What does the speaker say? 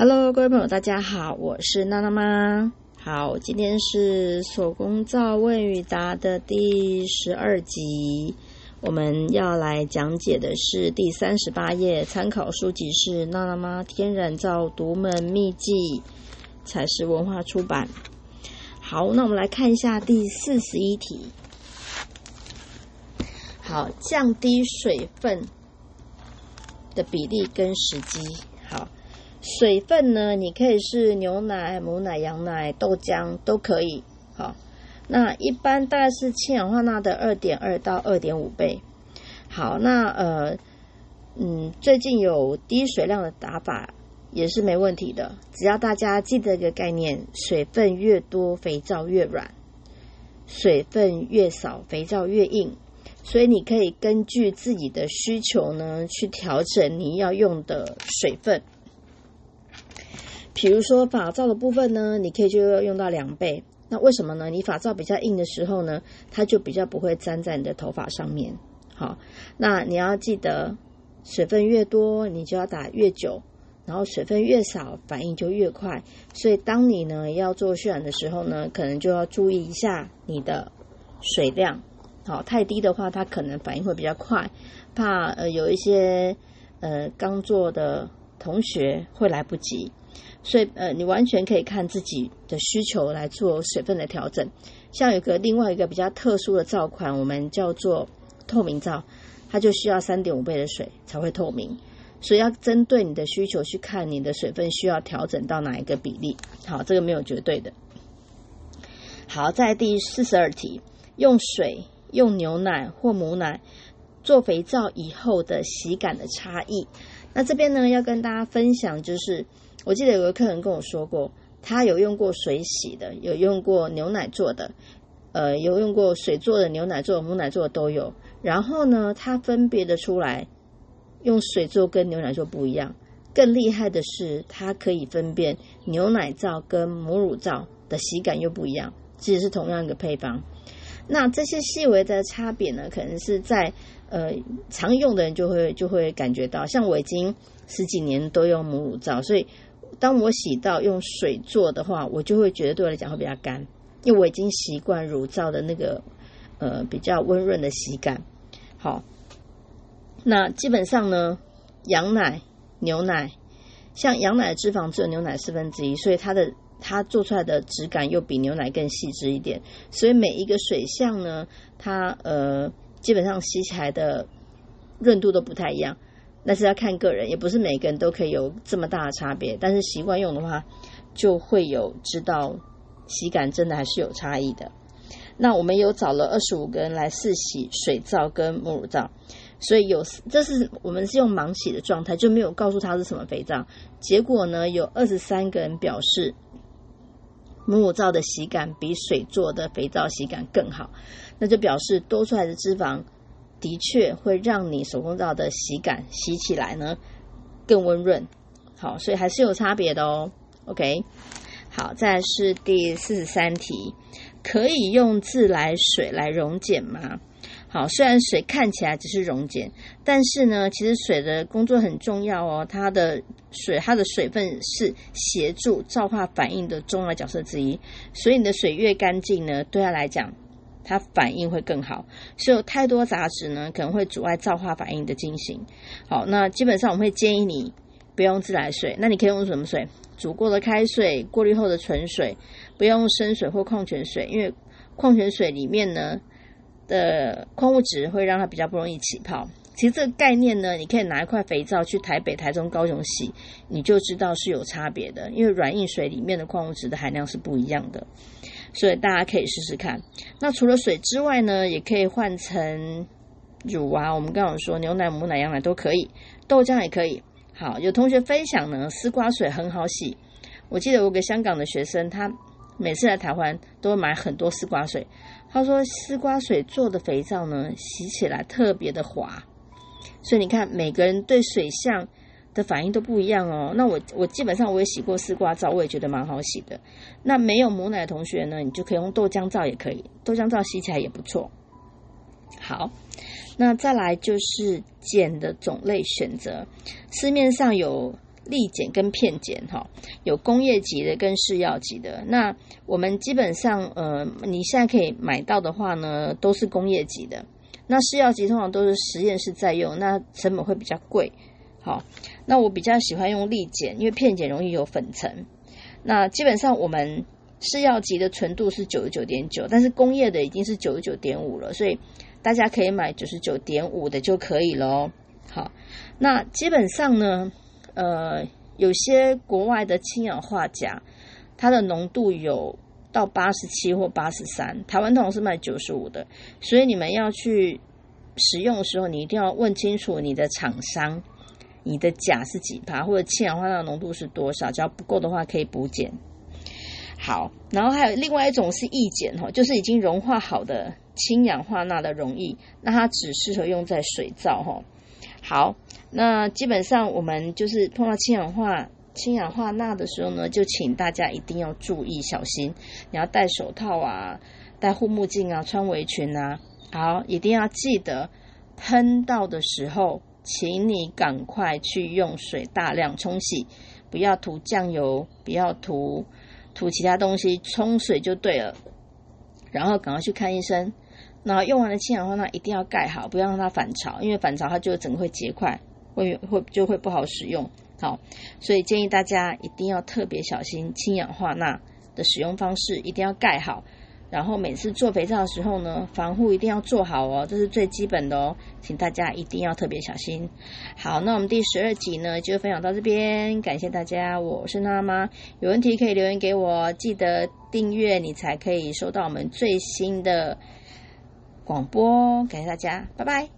Hello，各位朋友，大家好，我是娜娜妈。好，今天是手工皂问与答的第十二集，我们要来讲解的是第三十八页，参考书籍是娜娜妈天然皂独门秘籍，彩石文化出版。好，那我们来看一下第四十一题。好，降低水分的比例跟时机。水分呢？你可以是牛奶、母奶、羊奶、豆浆都可以。好，那一般大概是氢氧化钠的二点二到二点五倍。好，那呃，嗯，最近有低水量的打法也是没问题的，只要大家记得一个概念：水分越多，肥皂越软；水分越少，肥皂越硬。所以你可以根据自己的需求呢，去调整你要用的水分。比如说发皂的部分呢，你可以就要用到两倍。那为什么呢？你发皂比较硬的时候呢，它就比较不会粘在你的头发上面。好，那你要记得，水分越多，你就要打越久；然后水分越少，反应就越快。所以当你呢要做渲染的时候呢，可能就要注意一下你的水量。好，太低的话，它可能反应会比较快，怕呃有一些呃刚做的同学会来不及。所以，呃，你完全可以看自己的需求来做水分的调整。像有个另外一个比较特殊的皂款，我们叫做透明皂，它就需要三点五倍的水才会透明。所以要针对你的需求去看你的水分需要调整到哪一个比例。好，这个没有绝对的。好，在第四十二题，用水、用牛奶或母奶做肥皂以后的洗感的差异。那这边呢，要跟大家分享就是。我记得有个客人跟我说过，他有用过水洗的，有用过牛奶做的，呃，有用过水做的、牛奶做的、母奶做的都有。然后呢，他分别的出来，用水做跟牛奶做不一样。更厉害的是，它可以分辨牛奶皂跟母乳皂的洗感又不一样，即使是同样一个配方。那这些细微的差别呢，可能是在呃常用的人就会就会感觉到。像我已经十几年都用母乳皂，所以。当我洗到用水做的话，我就会觉得对我来讲会比较干，因为我已经习惯乳皂的那个呃比较温润的洗感。好，那基本上呢，羊奶、牛奶，像羊奶的脂肪只有牛奶四分之一，所以它的它做出来的质感又比牛奶更细致一点。所以每一个水相呢，它呃基本上洗起来的润度都不太一样。那是要看个人，也不是每个人都可以有这么大的差别。但是习惯用的话，就会有知道洗感真的还是有差异的。那我们有找了二十五个人来试洗水皂跟母乳皂，所以有这是我们是用盲洗的状态，就没有告诉他是什么肥皂。结果呢，有二十三个人表示母乳皂的洗感比水做的肥皂洗感更好，那就表示多出来的脂肪。的确会让你手工皂的洗感洗起来呢更温润，好，所以还是有差别的哦。OK，好，再是第四十三题，可以用自来水来溶解吗？好，虽然水看起来只是溶解，但是呢，其实水的工作很重要哦。它的水，它的水分是协助皂化反应的重要角色之一，所以你的水越干净呢，对它来讲。它反应会更好，所以有太多杂质呢，可能会阻碍皂化反应的进行。好，那基本上我们会建议你不用自来水，那你可以用什么水？煮过的开水、过滤后的纯水，不用生水或矿泉水，因为矿泉水里面呢的矿物质会让它比较不容易起泡。其实这个概念呢，你可以拿一块肥皂去台北、台中、高雄洗，你就知道是有差别的，因为软硬水里面的矿物质的含量是不一样的。所以大家可以试试看。那除了水之外呢，也可以换成乳啊。我们刚刚说牛奶、母奶、羊奶都可以，豆浆也可以。好，有同学分享呢，丝瓜水很好洗。我记得我给香港的学生，他每次来台湾都会买很多丝瓜水。他说丝瓜水做的肥皂呢，洗起来特别的滑。所以你看，每个人对水相。的反应都不一样哦。那我我基本上我也洗过丝瓜皂，我也觉得蛮好洗的。那没有母奶的同学呢，你就可以用豆浆皂也可以，豆浆皂洗起来也不错。好，那再来就是碱的种类选择，市面上有利碱跟片碱哈，有工业级的跟试药级的。那我们基本上呃，你现在可以买到的话呢，都是工业级的。那试药级通常都是实验室在用，那成本会比较贵。好，那我比较喜欢用利碱，因为片碱容易有粉尘。那基本上我们试药级的纯度是九十九点九，但是工业的已经是九十九点五了，所以大家可以买九十九点五的就可以了。好，那基本上呢，呃，有些国外的氢氧化钾，它的浓度有到八十七或八十三，台湾通常是卖九十五的，所以你们要去使用的时候，你一定要问清楚你的厂商，你的钾是几帕，或者氢氧化钠浓度是多少，只要不够的话可以补减。好，然后还有另外一种是易碱哈，就是已经融化好的氢氧化钠的溶液，那它只适合用在水皂哈。好，那基本上我们就是碰到氢氧化氢氧化钠的时候呢，就请大家一定要注意小心，你要戴手套啊，戴护目镜啊，穿围裙啊。好，一定要记得喷到的时候，请你赶快去用水大量冲洗，不要涂酱油，不要涂涂其他东西，冲水就对了。然后赶快去看医生。那用完了氢氧化钠一定要盖好，不要让它反潮，因为反潮它就整个会结块，会会就会不好使用。好，所以建议大家一定要特别小心氢氧化钠的使用方式，一定要盖好。然后每次做肥皂的时候呢，防护一定要做好哦，这是最基本的哦，请大家一定要特别小心。好，那我们第十二集呢就分享到这边，感谢大家，我是娜妈，有问题可以留言给我，记得订阅你才可以收到我们最新的。广播，感谢大家，拜拜。